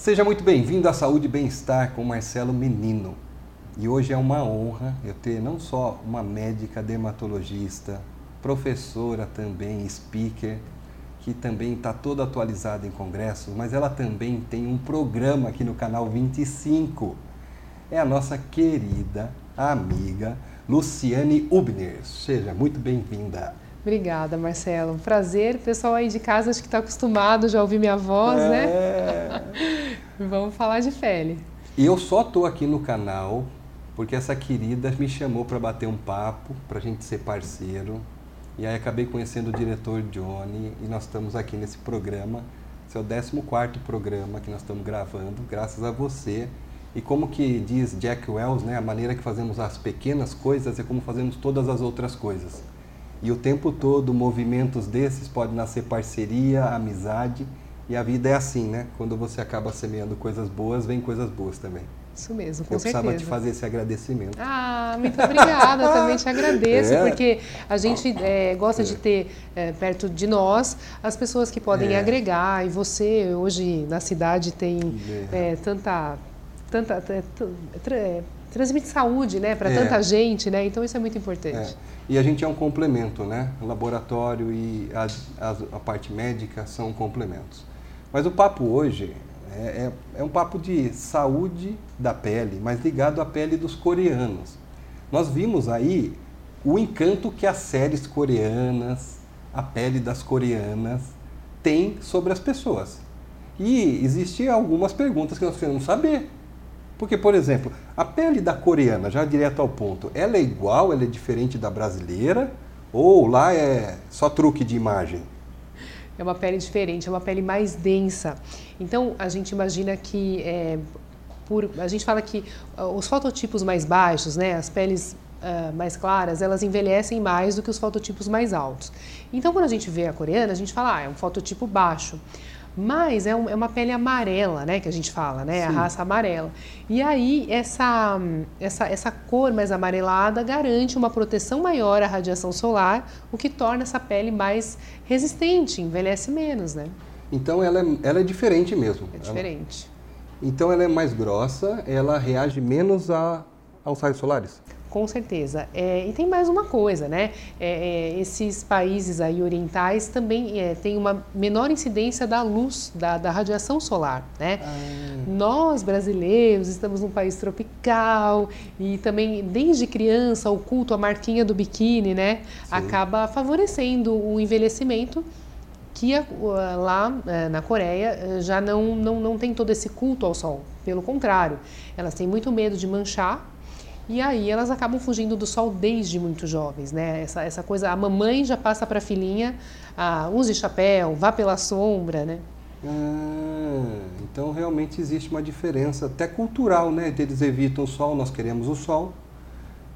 Seja muito bem-vindo à Saúde e Bem-Estar com Marcelo Menino. E hoje é uma honra eu ter não só uma médica dermatologista, professora também, speaker, que também está toda atualizada em congressos, mas ela também tem um programa aqui no canal 25. É a nossa querida amiga Luciane Ubner. Seja muito bem-vinda. Obrigada, Marcelo. Prazer. Pessoal aí de casa acho que está acostumado já a ouvir minha voz, né? é... né? Vamos falar de pele. E eu só estou aqui no canal porque essa querida me chamou para bater um papo, para a gente ser parceiro. E aí acabei conhecendo o diretor Johnny e nós estamos aqui nesse programa. Esse é o 14 programa que nós estamos gravando, graças a você. E como que diz Jack Wells, né, a maneira que fazemos as pequenas coisas é como fazemos todas as outras coisas. E o tempo todo, movimentos desses podem nascer parceria, amizade, e a vida é assim, né? Quando você acaba semeando coisas boas, vem coisas boas também. Isso mesmo, com Eu certeza. precisava te fazer esse agradecimento. Ah, muito obrigada, também te agradeço, é. porque a gente é, gosta é. de ter é, perto de nós as pessoas que podem é. agregar, e você hoje na cidade tem é, tanta, tanta transmite saúde né, para tanta gente, né? então isso é muito importante. E a gente é um complemento, né? O laboratório e a, a, a parte médica são complementos. Mas o papo hoje é, é, é, um papo de saúde da pele, mas ligado à pele dos coreanos. Nós vimos aí o encanto que as séries coreanas, a pele das coreanas, tem sobre as pessoas. E existiam algumas perguntas que nós queremos saber. Porque, por exemplo, a pele da coreana, já direto ao ponto, ela é igual, ela é diferente da brasileira? Ou lá é só truque de imagem? É uma pele diferente, é uma pele mais densa. Então, a gente imagina que, é, por, a gente fala que uh, os fototipos mais baixos, né, as peles uh, mais claras, elas envelhecem mais do que os fototipos mais altos. Então, quando a gente vê a coreana, a gente fala, ah, é um fototipo baixo. Mas é, um, é, uma pele amarela, né, que a gente fala, né, Sim. a raça amarela. E aí essa, essa, essa cor mais amarelada garante uma proteção maior à radiação solar, o que torna essa pele mais resistente, envelhece menos, né? Então ela é, ela é diferente mesmo. É diferente. Ela, então ela é mais grossa, ela reage menos a, aos raios solares? Com certeza. É, e tem mais uma coisa, né? É, é, esses países aí orientais também é, têm uma menor incidência da luz, da, da radiação solar, né? Ah. Nós, brasileiros, estamos num país tropical e também, desde criança, o culto à marquinha do biquíni, né? Sim. Acaba favorecendo o envelhecimento que lá é, na Coreia é, já não, não, não tem todo esse culto ao sol. Pelo contrário, elas têm muito medo de manchar e aí elas acabam fugindo do sol desde muito jovens, né? Essa, essa coisa, a mamãe já passa para a filhinha, ah, use chapéu, vá pela sombra, né? Ah, então realmente existe uma diferença até cultural, né? Eles evitam o sol, nós queremos o sol.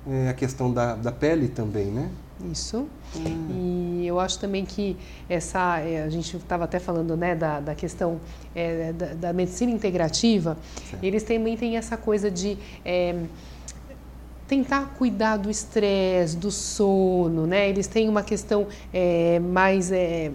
É a questão da, da pele também, né? Isso. Hum. E eu acho também que essa, é, a gente estava até falando né, da, da questão é, da, da, medicina integrativa, certo. eles também têm essa coisa de é, tentar cuidar do estresse, do sono, né? Eles têm uma questão é, mais é,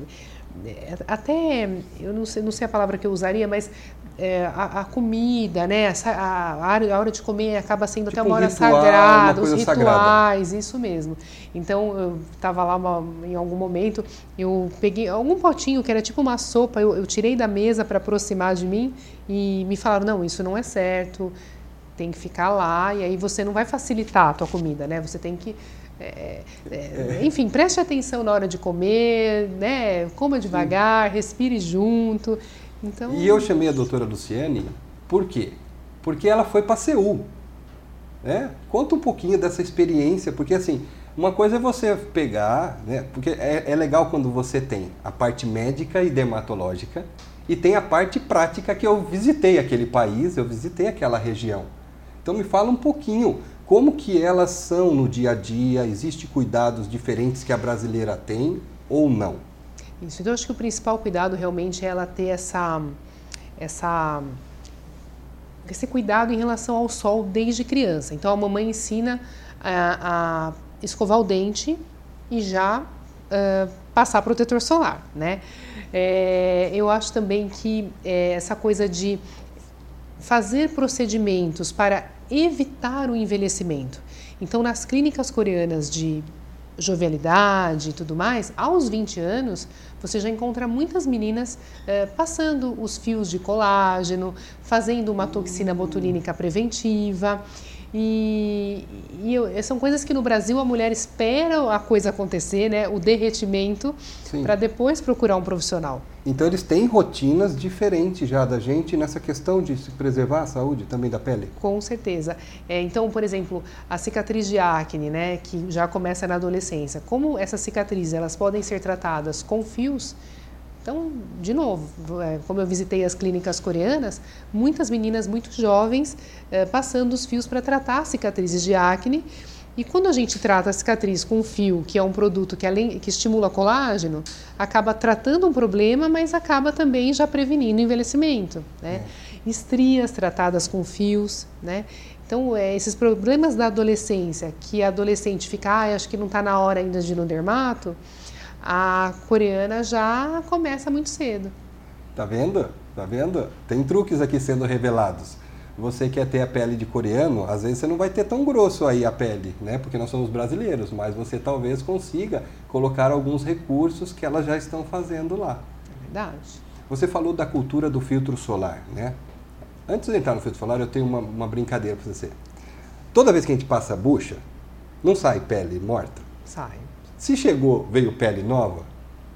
é, até eu não sei, não sei a palavra que eu usaria, mas é, a, a, comida, né? A, a, a, hora de comer acaba sendo tipo até uma hora ritual, sagrada, os rituais, sagrada. isso mesmo. Então eu estava lá uma, em algum momento, eu peguei algum potinho que era tipo uma sopa, eu, eu tirei da mesa para aproximar de mim e me falaram não, isso não é certo tem que ficar lá e aí você não vai facilitar a tua comida, né? Você tem que é, é, é. enfim, preste atenção na hora de comer, né? Coma devagar, Sim. respire junto. Então... E eu chamei a doutora Luciane, por quê? Porque ela foi para Seul. Né? Conta um pouquinho dessa experiência, porque assim, uma coisa é você pegar, né? porque é, é legal quando você tem a parte médica e dermatológica e tem a parte prática que eu visitei aquele país, eu visitei aquela região. Então me fala um pouquinho como que elas são no dia a dia, existe cuidados diferentes que a brasileira tem ou não? Isso, então acho que o principal cuidado realmente é ela ter essa, essa, esse cuidado em relação ao sol desde criança. Então a mamãe ensina a, a escovar o dente e já uh, passar protetor solar, né? É, eu acho também que é, essa coisa de fazer procedimentos para evitar o envelhecimento. Então, nas clínicas coreanas de jovialidade e tudo mais, aos 20 anos, você já encontra muitas meninas eh, passando os fios de colágeno, fazendo uma toxina botulínica preventiva. E, e, são coisas que no Brasil a mulher espera a coisa acontecer, né? o derretimento, para depois procurar um profissional. Então eles têm rotinas diferentes já da gente nessa questão de se preservar a saúde também da pele? Com certeza. É, então, por exemplo, a cicatriz de acne, né, que já começa na adolescência, como essas cicatrizes elas podem ser tratadas com fios, então, de novo, é, como eu visitei as clínicas coreanas, muitas meninas muito jovens é, passando os fios para tratar cicatrizes de acne. E quando a gente trata a cicatriz com fio, que é um produto que, além, que estimula colágeno, acaba tratando um problema, mas acaba também já prevenindo o envelhecimento. Né? É. Estrias tratadas com fios, né? Então, é, esses problemas da adolescência, que a adolescente fica, ah, acho que não está na hora ainda de ir no dermato, a coreana já começa muito cedo. Tá vendo? Tá vendo? Tem truques aqui sendo revelados. Você quer ter a pele de coreano, às vezes você não vai ter tão grosso aí a pele, né? Porque nós somos brasileiros, mas você talvez consiga colocar alguns recursos que elas já estão fazendo lá. É verdade. Você falou da cultura do filtro solar, né? Antes de entrar no filtro solar, eu tenho uma, uma brincadeira para você. Toda vez que a gente passa a bucha, não sai pele morta? Sai. Se chegou, veio pele nova,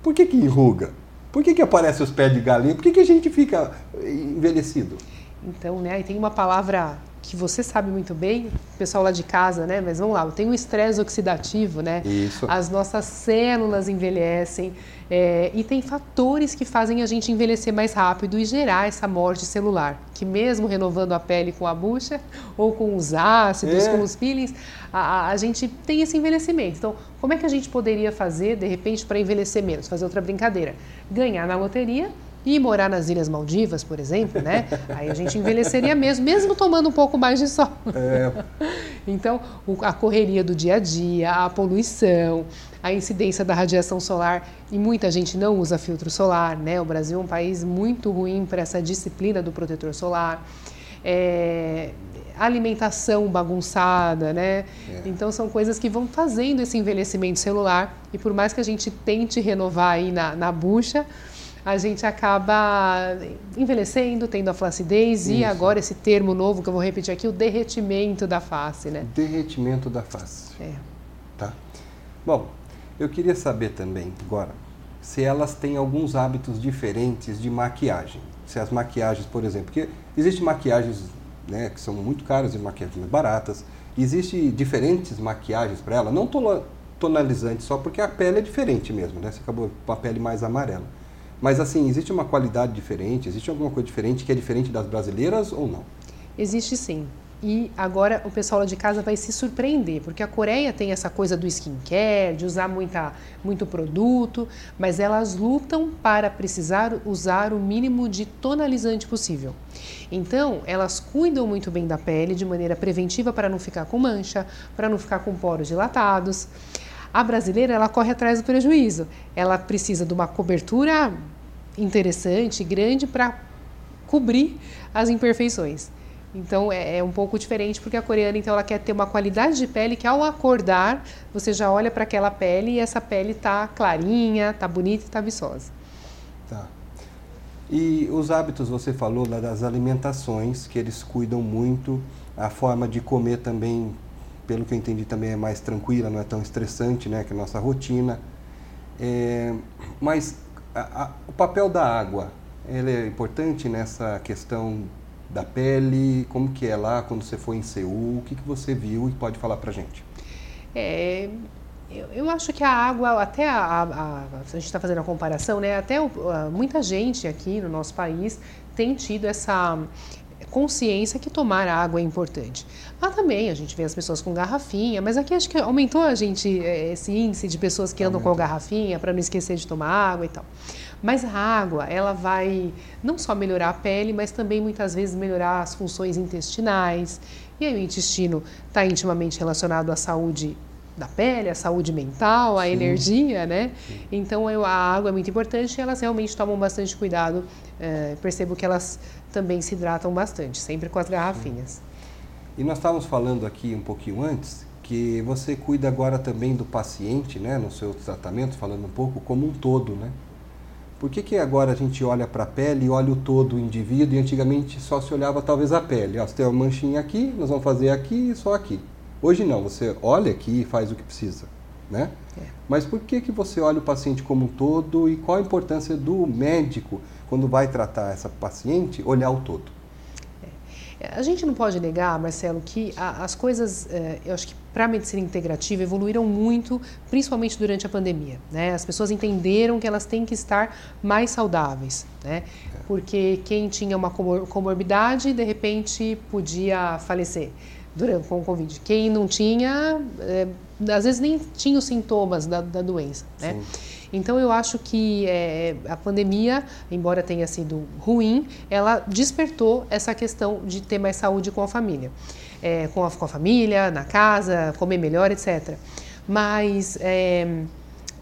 por que que enruga? Por que que aparece os pés de galinha? Por que que a gente fica envelhecido? Então, né, e tem uma palavra que você sabe muito bem, o pessoal lá de casa, né? Mas vamos lá, tem o estresse oxidativo, né? Isso. As nossas células envelhecem é, e tem fatores que fazem a gente envelhecer mais rápido e gerar essa morte celular, que mesmo renovando a pele com a bucha ou com os ácidos, é. com os peelings, a, a, gente tem esse envelhecimento. Então, como é que a gente poderia fazer, de repente, para envelhecer menos? Fazer outra brincadeira. Ganhar na loteria e morar nas Ilhas Maldivas, por exemplo, né? Aí a gente envelheceria mesmo, mesmo tomando um pouco mais de sol. É. Então, a correria do dia a dia, a poluição, a incidência da radiação solar, e muita gente não usa filtro solar, né? O Brasil é um país muito ruim para essa disciplina do protetor solar. É, alimentação bagunçada, né? É. Então são coisas que vão fazendo esse envelhecimento celular e por mais que a gente tente renovar aí na, na bucha, a gente acaba envelhecendo, tendo a flacidez Isso. e agora esse termo novo que eu vou repetir aqui, o derretimento da face, né? Derretimento da face. É. Tá. Bom, eu queria saber também agora se elas têm alguns hábitos diferentes de maquiagem. Se as maquiagens, por exemplo, porque existem maquiagens né, que são muito caras e maquiagens baratas. Existem diferentes maquiagens para ela, não tonalizantes só porque a pele é diferente mesmo, né? Você acabou com a pele mais amarela. Mas assim, existe uma qualidade diferente? Existe alguma coisa diferente que é diferente das brasileiras ou não? Existe sim. E agora o pessoal lá de casa vai se surpreender, porque a Coreia tem essa coisa do skincare, de usar muita, muito produto, mas elas lutam para precisar usar o mínimo de tonalizante possível. Então, elas cuidam muito bem da pele de maneira preventiva para não ficar com mancha, para não ficar com poros dilatados. A brasileira, ela corre atrás do prejuízo. Ela precisa de uma cobertura interessante, grande para cobrir as imperfeições. Então é, é, um pouco diferente porque a coreana então ela quer ter uma qualidade de pele que ao acordar você já olha para aquela pele e essa pele tá clarinha, tá bonita e tá viçosa. Tá. E os hábitos você falou das alimentações que eles cuidam muito, a forma de comer também, pelo que eu entendi também é mais tranquila, não é tão estressante, né, que a nossa rotina. É, mas a, o papel da água, ele é importante nessa questão da pele, como que é lá quando você foi em Seul, o que, que você viu e pode falar para gente? É, eu, eu, acho que a água, até a, a, a, a gente está fazendo a comparação, né? Até o, muita gente aqui no nosso país tem tido essa consciência que tomar água é importante. Lá também a gente vê as pessoas com garrafinha, mas aqui acho que aumentou a gente é, esse índice de pessoas que andam com garrafinha para não esquecer de tomar água e tal. Mas a água, ela vai não só melhorar a pele, mas também muitas vezes melhorar as funções intestinais. E aí o intestino está intimamente relacionado à saúde da pele, a saúde mental, a Sim. energia, né? Sim. Então eu, a água é muito importante e elas realmente tomam bastante cuidado. É, percebo que elas também se hidratam bastante, sempre com as garrafinhas. E nós estávamos falando aqui um pouquinho antes que você cuida agora também do paciente, né, no seu tratamento, falando um pouco como um todo, né? Por que, que agora a gente olha para a pele e olha o todo o indivíduo e antigamente só se olhava talvez a pele? Ó, você tem uma manchinha aqui, nós vamos fazer aqui e só aqui. Hoje não, você olha aqui e faz o que precisa, né? É. Mas por que, que você olha o paciente como um todo e qual a importância do médico, quando vai tratar essa paciente, olhar o todo? A gente não pode negar, Marcelo, que a, as coisas, é, eu acho que para a medicina integrativa evoluíram muito, principalmente durante a pandemia. Né? As pessoas entenderam que elas têm que estar mais saudáveis, né? porque quem tinha uma comorbidade, de repente, podia falecer durante, com o Covid. Quem não tinha, é, às vezes nem tinha os sintomas da, da doença. Né? Então eu acho que é, a pandemia, embora tenha sido ruim, ela despertou essa questão de ter mais saúde com a família. É, com, a, com, a, família, na casa, comer melhor, etc. Mas é,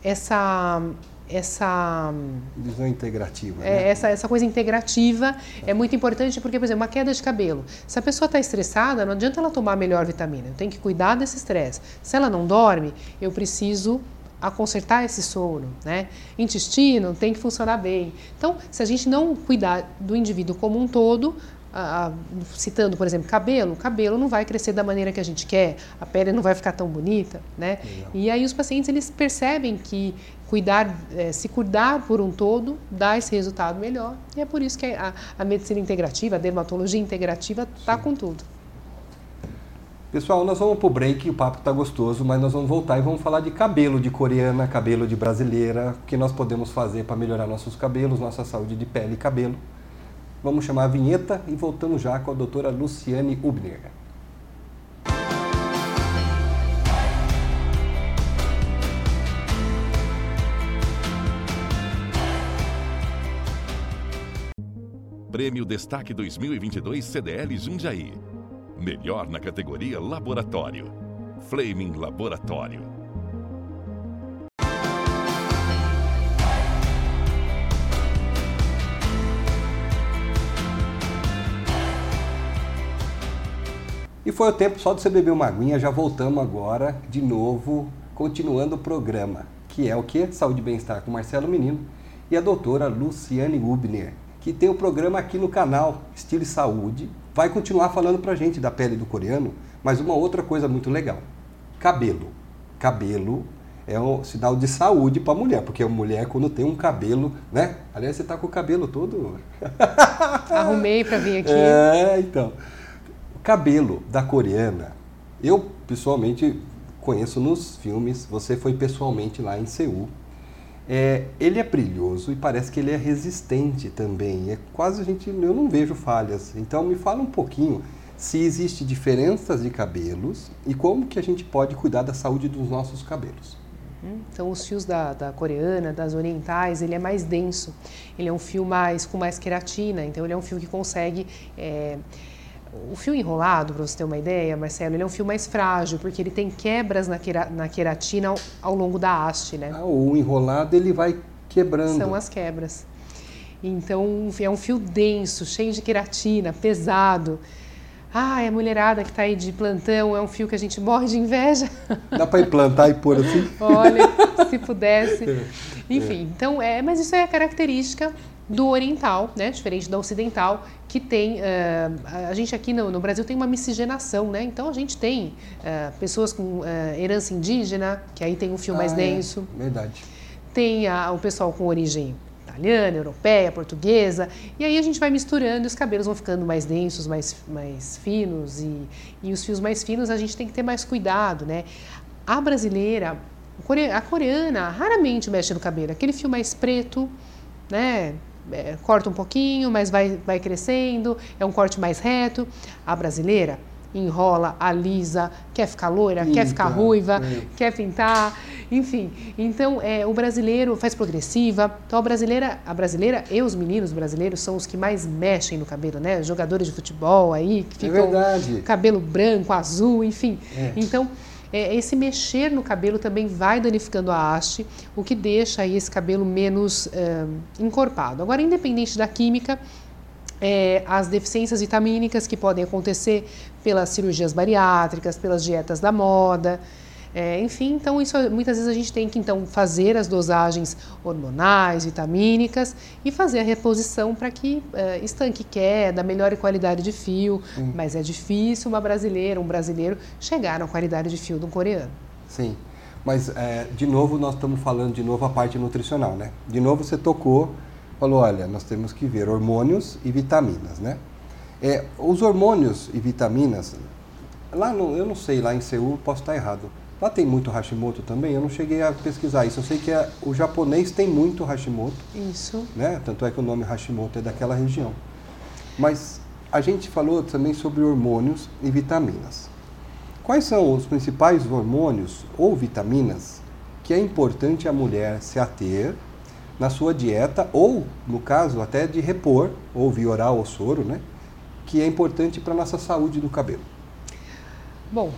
essa essa visão integrativa, é, né? essa essa coisa integrativa é muito importante porque por exemplo uma queda de cabelo se a pessoa está estressada não adianta ela tomar a melhor vitamina eu tenho que cuidar desse estresse se ela não dorme eu preciso a consertar esse sono, né? Intestino tem que funcionar bem. Então, se a gente não cuidar do indivíduo como um todo, citando, por exemplo, cabelo, o cabelo não vai crescer da maneira que a gente quer, a pele não vai ficar tão bonita, né? E aí os pacientes eles percebem que cuidar, é, se cuidar por um todo dá esse resultado melhor. E é por isso que a, a medicina integrativa, a dermatologia integrativa está com tudo. Pessoal, nós vamos pro break, o papo tá gostoso, mas nós vamos voltar e vamos falar de cabelo de coreana, cabelo de brasileira, o que nós podemos fazer para melhorar nossos cabelos, nossa saúde de pele e cabelo. Vamos chamar a vinheta e voltamos já com a doutora Luciane Ubner. Prêmio Destaque 2022 CDL Jundiaí Melhor na categoria Laboratório. Flaming Laboratório. E foi o tempo só de você beber uma aguinha, já voltamos agora de novo, continuando o programa, que é o que? Saúde e Bem-Estar com Marcelo Menino e a doutora Luciane Gubner, que tem o programa aqui no canal Estilo e Saúde, vai continuar falando pra gente da pele do coreano, mas uma outra coisa muito legal: cabelo. Cabelo é um sinal de saúde para a mulher, porque a mulher quando tem um cabelo, né? Aliás, você tá com o cabelo todo Arrumei para vir aqui. É, então. O cabelo da coreana, eu pessoalmente conheço nos filmes, você foi pessoalmente lá em Seul é, ele é brilhoso e parece que ele é resistente também. É quase a gente, eu não vejo falhas. Então me fala um pouquinho se existe diferenças de cabelos e como que a gente pode cuidar da saúde dos nossos cabelos. Uhum. Então os fios da, da, coreana, das orientais, ele é mais denso. Ele é um fio mais com mais queratina. Então ele é um fio que consegue é, o fio enrolado, para você ter uma ideia, Marcelo, ele é um fio mais frágil, porque ele tem quebras na, na queratina ao, ao, longo da haste, né? Ah, o enrolado ele vai quebrando. São as quebras. Então é um fio denso, cheio de queratina, pesado. Ah, é a mulherada que está aí de plantão, é um fio que a gente morre de inveja. Dá para implantar e pôr assim? Olha, se pudesse. É, Enfim, é. então é, mas isso é a característica do oriental, né, diferente da ocidental, que tem, uh, a gente aqui no, no, Brasil tem uma miscigenação, né, então a gente tem uh, pessoas com uh, herança indígena, que aí tem um fio ah, mais é, denso. É, verdade. Tem o pessoal com origem italiana, europeia, portuguesa, e aí a gente vai misturando e os cabelos vão ficando mais densos, mais, mais finos, e, e os fios mais finos a gente tem que ter mais cuidado, né. A brasileira, a coreana, raramente mexe no cabelo, aquele fio mais preto, né, é, corta um pouquinho, mas vai, vai crescendo, é um corte mais reto. A brasileira enrola, alisa, quer ficar loira, Pinta, quer ficar ruiva, é. quer pintar, enfim. Então, é, o brasileiro faz progressiva. Então, a brasileira, a brasileira e os meninos brasileiros são os que mais mexem no cabelo, né? Jogadores de futebol aí, que é ficam é cabelo branco, azul, enfim. É. Então, é, esse mexer no cabelo também vai danificando a haste, o que deixa aí esse cabelo menos é, encorpado. Agora, independente da química, é, as deficiências vitamínicas que podem acontecer pelas cirurgias bariátricas, pelas dietas da moda, é, enfim, então isso muitas vezes a gente tem que então fazer as dosagens hormonais, vitamínicas e fazer a reposição para que é, estanque queda, melhore qualidade de fio. Sim. Mas é difícil uma brasileira, um brasileiro chegar na qualidade de fio de um coreano. Sim, mas é, de novo nós estamos falando de novo a parte nutricional, né? De novo você tocou, falou, olha, nós temos que ver hormônios e vitaminas, né? É, os hormônios e vitaminas, lá no, eu não sei, lá em Seul, posso estar errado Lá tem muito Hashimoto também, eu não cheguei a pesquisar isso. Eu sei que é, o japonês tem muito Hashimoto. Isso. Né? Tanto é que o nome Hashimoto é daquela região. Mas a gente falou também sobre hormônios e vitaminas. Quais são os principais hormônios ou vitaminas que é importante a mulher se ater na sua dieta ou, no caso, até de repor, ou via oral ou soro, né? Que é importante para a nossa saúde do cabelo? Bom,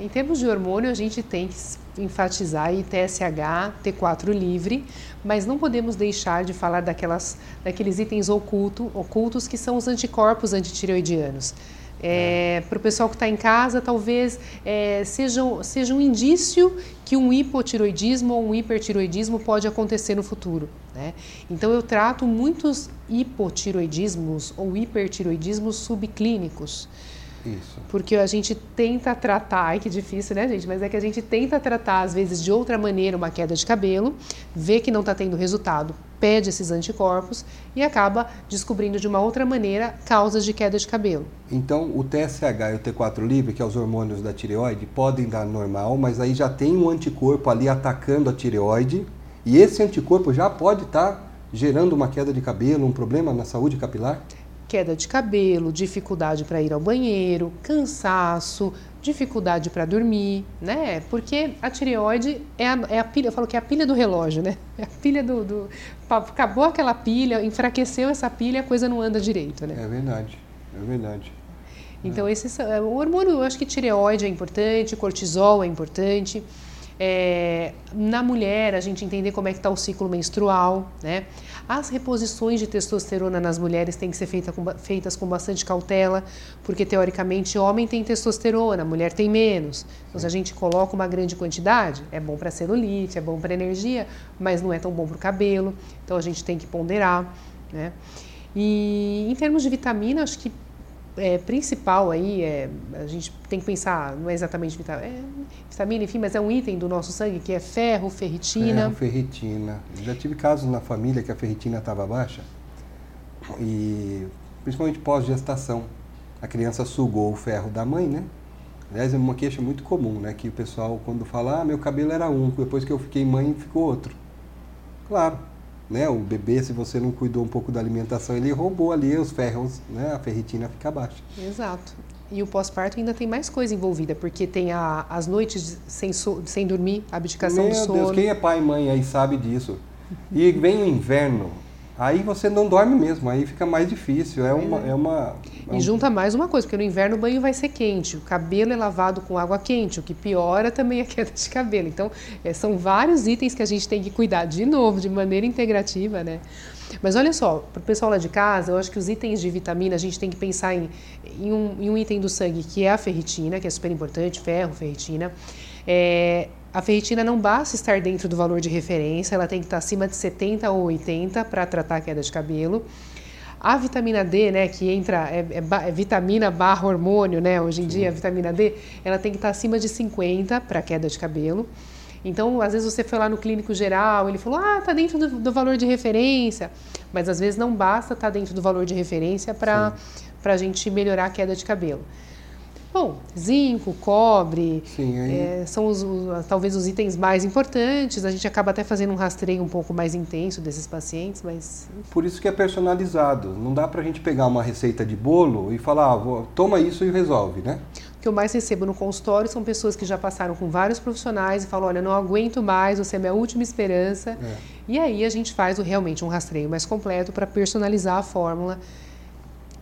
em termos de hormônio, a gente tem que enfatizar aí TSH, T4 livre, mas não podemos deixar de falar daquelas, daqueles itens oculto, ocultos que são os anticorpos antitireoidianos. É, Para o pessoal que está em casa, talvez é, seja, seja um indício que um hipotiroidismo ou um hipertiroidismo pode acontecer no futuro. Né? Então, eu trato muitos hipotiroidismos ou hipertiroidismos subclínicos. Isso. Porque a gente tenta tratar, ai que difícil, né, gente? Mas é que a gente tenta tratar, às vezes, de outra maneira uma queda de cabelo, vê que não está tendo resultado, pede esses anticorpos e acaba descobrindo de uma outra maneira causas de queda de cabelo. Então, o TSH e o T4 livre, que é os hormônios da tireoide, podem dar normal, mas aí já tem um anticorpo ali atacando a tireoide e esse anticorpo já pode estar tá gerando uma queda de cabelo, um problema na saúde capilar? Queda de cabelo, dificuldade para ir ao banheiro, cansaço, dificuldade para dormir, né? Porque a tireoide é a, é a, pilha, eu falo que é a pilha do relógio, né? É a pilha do, do, Acabou aquela pilha, enfraqueceu essa pilha, a coisa não anda direito, né? É verdade, é verdade. Então, esse, o hormônio, eu acho que tireoide é importante, cortisol é importante. É, na mulher, a gente entender como é que está o ciclo menstrual, né? As reposições de testosterona nas mulheres têm que ser feita com, feitas com bastante cautela, porque teoricamente homem tem testosterona, mulher tem menos. Então, se a gente coloca uma grande quantidade, é bom para celulite, é bom para energia, mas não é tão bom para o cabelo. Então, a gente tem que ponderar, né? E em termos de vitamina, acho que é, principal aí, é, a gente tem que pensar, não é exatamente vitamina, é, vitamina, enfim, mas é um item do nosso sangue que é ferro, ferritina. Ferro, ferritina. Já tive casos na família que a ferritina estava baixa e principalmente pós-gestação. A criança sugou o ferro da mãe, né? Aliás, é uma queixa muito comum, né? Que o pessoal, quando fala, ah, meu cabelo era um, depois que eu fiquei mãe, ficou outro. Claro, né? O bebê, se você não cuidou um pouco da alimentação, ele roubou ali os ferros, né? A ferritina fica baixa. Exato. E o pós-parto ainda tem mais coisa envolvida, porque tem a, as noites sem, so, sem dormir, abdicação Meu do sono. Deus, quem é pai e mãe aí sabe disso. E vem o inverno, aí você não dorme mesmo, aí fica mais difícil. É uma. É uma é um... E junta mais uma coisa, porque no inverno o banho vai ser quente, o cabelo é lavado com água quente, o que piora também a queda de cabelo. Então, é, são vários itens que a gente tem que cuidar de novo, de maneira integrativa, né? Mas olha só, para o pessoal lá de casa, eu acho que os itens de vitamina a gente tem que pensar em, em, um, em um item do sangue que é a ferritina, que é super importante, ferro, ferritina. É, a ferritina não basta estar dentro do valor de referência, ela tem que estar acima de 70 ou 80 para tratar a queda de cabelo. A vitamina D, né, que entra, é, é, é vitamina barra hormônio, né, hoje em dia, a vitamina D, ela tem que estar acima de 50 para queda de cabelo. Então, às vezes você foi lá no clínico geral, ele falou, ah, tá dentro do, do valor de referência, mas às vezes não basta estar tá dentro do valor de referência para a gente melhorar a queda de cabelo. Bom, zinco, cobre, Sim, é, são os, os, talvez os itens mais importantes. A gente acaba até fazendo um rastreio um pouco mais intenso desses pacientes, mas... Por isso que é personalizado. Não dá para a gente pegar uma receita de bolo e falar, ah, toma isso e resolve, né? O que eu mais recebo no consultório são pessoas que já passaram com vários profissionais e falam, olha, não aguento mais, você é minha última esperança. É. E aí a gente faz o, realmente um rastreio mais completo para personalizar a fórmula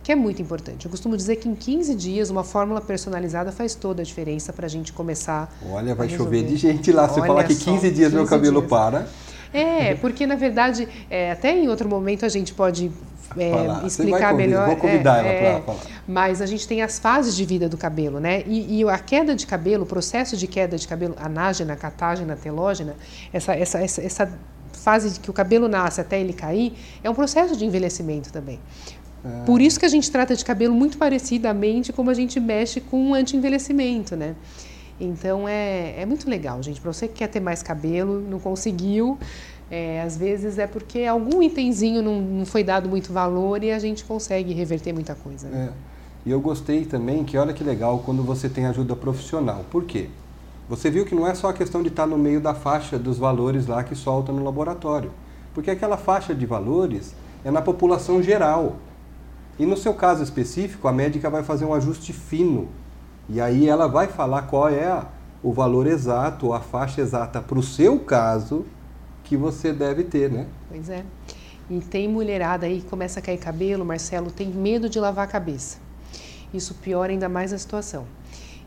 que é muito importante. Eu costumo dizer que em 15 dias uma fórmula personalizada faz toda a diferença para a gente começar. Olha, vai chover de gente lá. Você Olha fala que 15 dias 15 meu cabelo dias. para. É, porque na verdade, é, até em outro momento a gente pode é, explicar melhor. Vou convidar é, ela para é, falar. Mas a gente tem as fases de vida do cabelo, né? E, e, a queda de cabelo, o processo de queda de cabelo, anágena, catágena, telógena, essa, essa, essa, essa fase de que o cabelo nasce até ele cair, é um processo de envelhecimento também. É. Por isso que a gente trata de cabelo muito parecidamente como a gente mexe com o anti-envelhecimento, né? Então é, é muito legal, gente. Para você que quer ter mais cabelo, não conseguiu, é, às vezes é porque algum itemzinho não, não, foi dado muito valor e a gente consegue reverter muita coisa. Né? É. E eu gostei também que olha que legal quando você tem ajuda profissional. Por quê? Você viu que não é só a questão de estar no meio da faixa dos valores lá que solta no laboratório. Porque aquela faixa de valores é na população geral. E no seu caso específico, a médica vai fazer um ajuste fino e aí ela vai falar qual é o valor exato, a faixa exata para o seu caso que você deve ter, né? Pois é. E tem mulherada aí que começa a cair cabelo, Marcelo, tem medo de lavar a cabeça. Isso piora ainda mais a situação.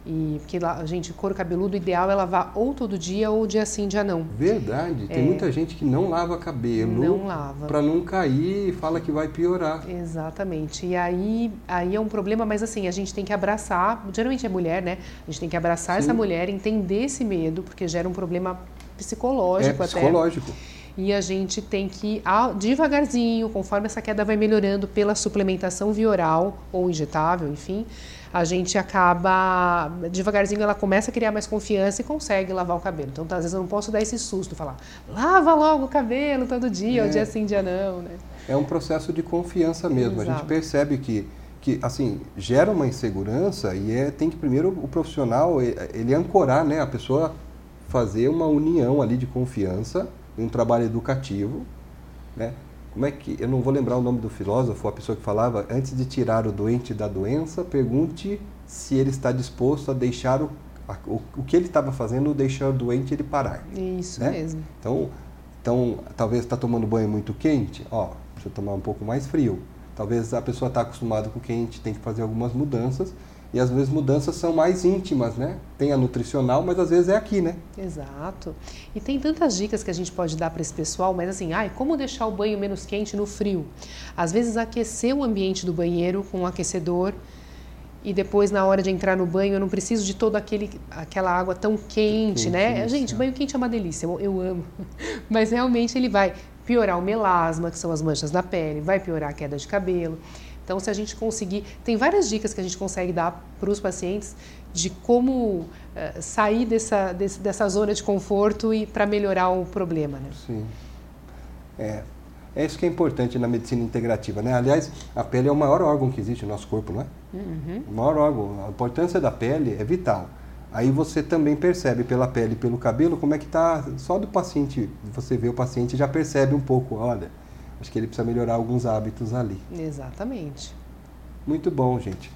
E porque a gente, couro cabeludo, o ideal é lavar ou todo dia ou dia sim, dia não. Verdade. Tem é, muita gente que não lava cabelo. Não lava. Para não cair e fala que vai piorar. Exatamente. E aí, aí é um problema, mas assim, a gente tem que abraçar, geralmente é mulher, né? A gente tem que abraçar sim. essa mulher, entender esse medo, porque gera um problema psicológico, é, psicológico. até e a gente tem que ir devagarzinho, conforme essa queda vai melhorando pela suplementação via oral ou injetável, enfim, a gente acaba, devagarzinho ela começa a criar mais confiança e consegue lavar o cabelo. Então, às vezes eu não posso dar esse susto, falar, lava logo o cabelo todo dia, é. ou dia sim, dia não, né? É um processo de confiança mesmo. Exato. A gente percebe que que assim gera uma insegurança e é tem que primeiro o profissional ele ancorar né a pessoa fazer uma união ali de confiança um trabalho educativo né como é que eu não vou lembrar o nome do filósofo, a pessoa que falava, antes de tirar o doente da doença, pergunte se ele está disposto a deixar o, a, o, o, que ele estava fazendo, deixar o doente ele parar. Isso né? mesmo. Então, então talvez está tomando banho muito quente, ó, eu tomar um pouco mais frio. Talvez a pessoa está acostumada com quente, tem que fazer algumas mudanças e às vezes mudanças são mais íntimas, né? Tem a nutricional, mas às vezes é aqui, né? Exato. E tem tantas dicas que a gente pode dar para esse pessoal, mas assim, ai, como deixar o banho menos quente no frio? Às vezes aquecer o ambiente do banheiro com um aquecedor e depois na hora de entrar no banho eu não preciso de toda aquele, aquela água tão quente, quente né? Isso. Gente, banho quente é uma delícia, eu, eu amo. Mas realmente ele vai piorar o melasma, que são as manchas na pele, vai piorar a queda de cabelo. Então, se a gente conseguir, tem várias dicas que a gente consegue dar para os pacientes de como uh, sair dessa, desse, dessa zona de conforto e para melhorar o problema. Né? Sim. É, é isso que é importante na medicina integrativa, né? Aliás, a pele é o maior órgão que existe no nosso corpo, não é? Uhum. O maior órgão. A importância da pele é vital. Aí você também percebe pela pele e pelo cabelo como é que está. Só do paciente, você vê o paciente já percebe um pouco, olha, Acho que ele precisa melhorar alguns hábitos ali. Exatamente. Muito bom, gente.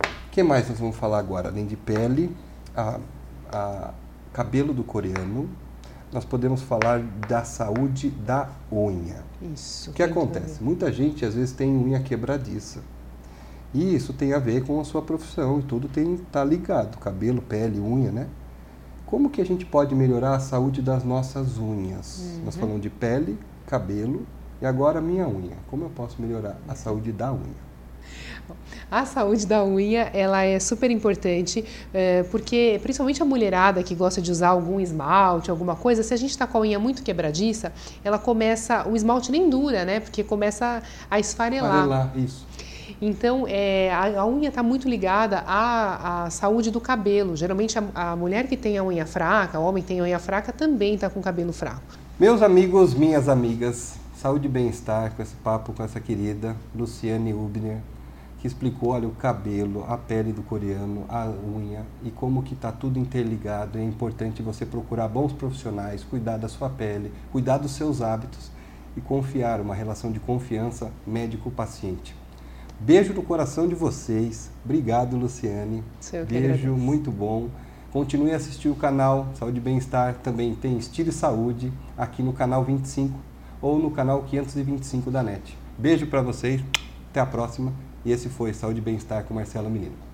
O que mais nós vamos falar agora? Além de pele, a, a cabelo do coreano, nós podemos falar da saúde da unha. Isso. O que acontece? Muita gente às vezes tem unha quebradiça. E isso tem a ver com a sua profissão e tudo tem tá ligado, cabelo, pele, unha, né? Como que a gente pode melhorar a saúde das nossas unhas? Uhum. Nós falamos de pele, cabelo e agora a minha unha. Como eu posso melhorar a saúde da unha? A saúde da unha ela é super importante é, porque principalmente a mulherada que gosta de usar algum esmalte, alguma coisa, se a gente está com a unha muito quebradiça, ela começa, o esmalte nem dura, né? Porque começa a esfarelar. Esfarelar, isso. Então, é, a, a, unha está muito ligada à, à, saúde do cabelo. Geralmente, a, a, mulher que tem a unha fraca, o homem que tem a unha fraca, também está com o cabelo fraco. Meus amigos, minhas amigas, saúde e bem-estar com esse papo com essa querida Luciane Ubner, que explicou, olha, o cabelo, a pele do coreano, a unha e como que está tudo interligado. É importante você procurar bons profissionais, cuidar da sua pele, cuidar dos seus hábitos e confiar, uma relação de confiança médico-paciente. Beijo no coração de vocês. Obrigado, Luciane. Seu Beijo, muito bom. Continue a assistir o canal Saúde e Bem-Estar. Também tem Estilo e Saúde aqui no canal 25 ou no canal 525 da NET. Beijo para vocês, até a próxima E esse foi Saúde e Bem-Estar com Marcelo Menino.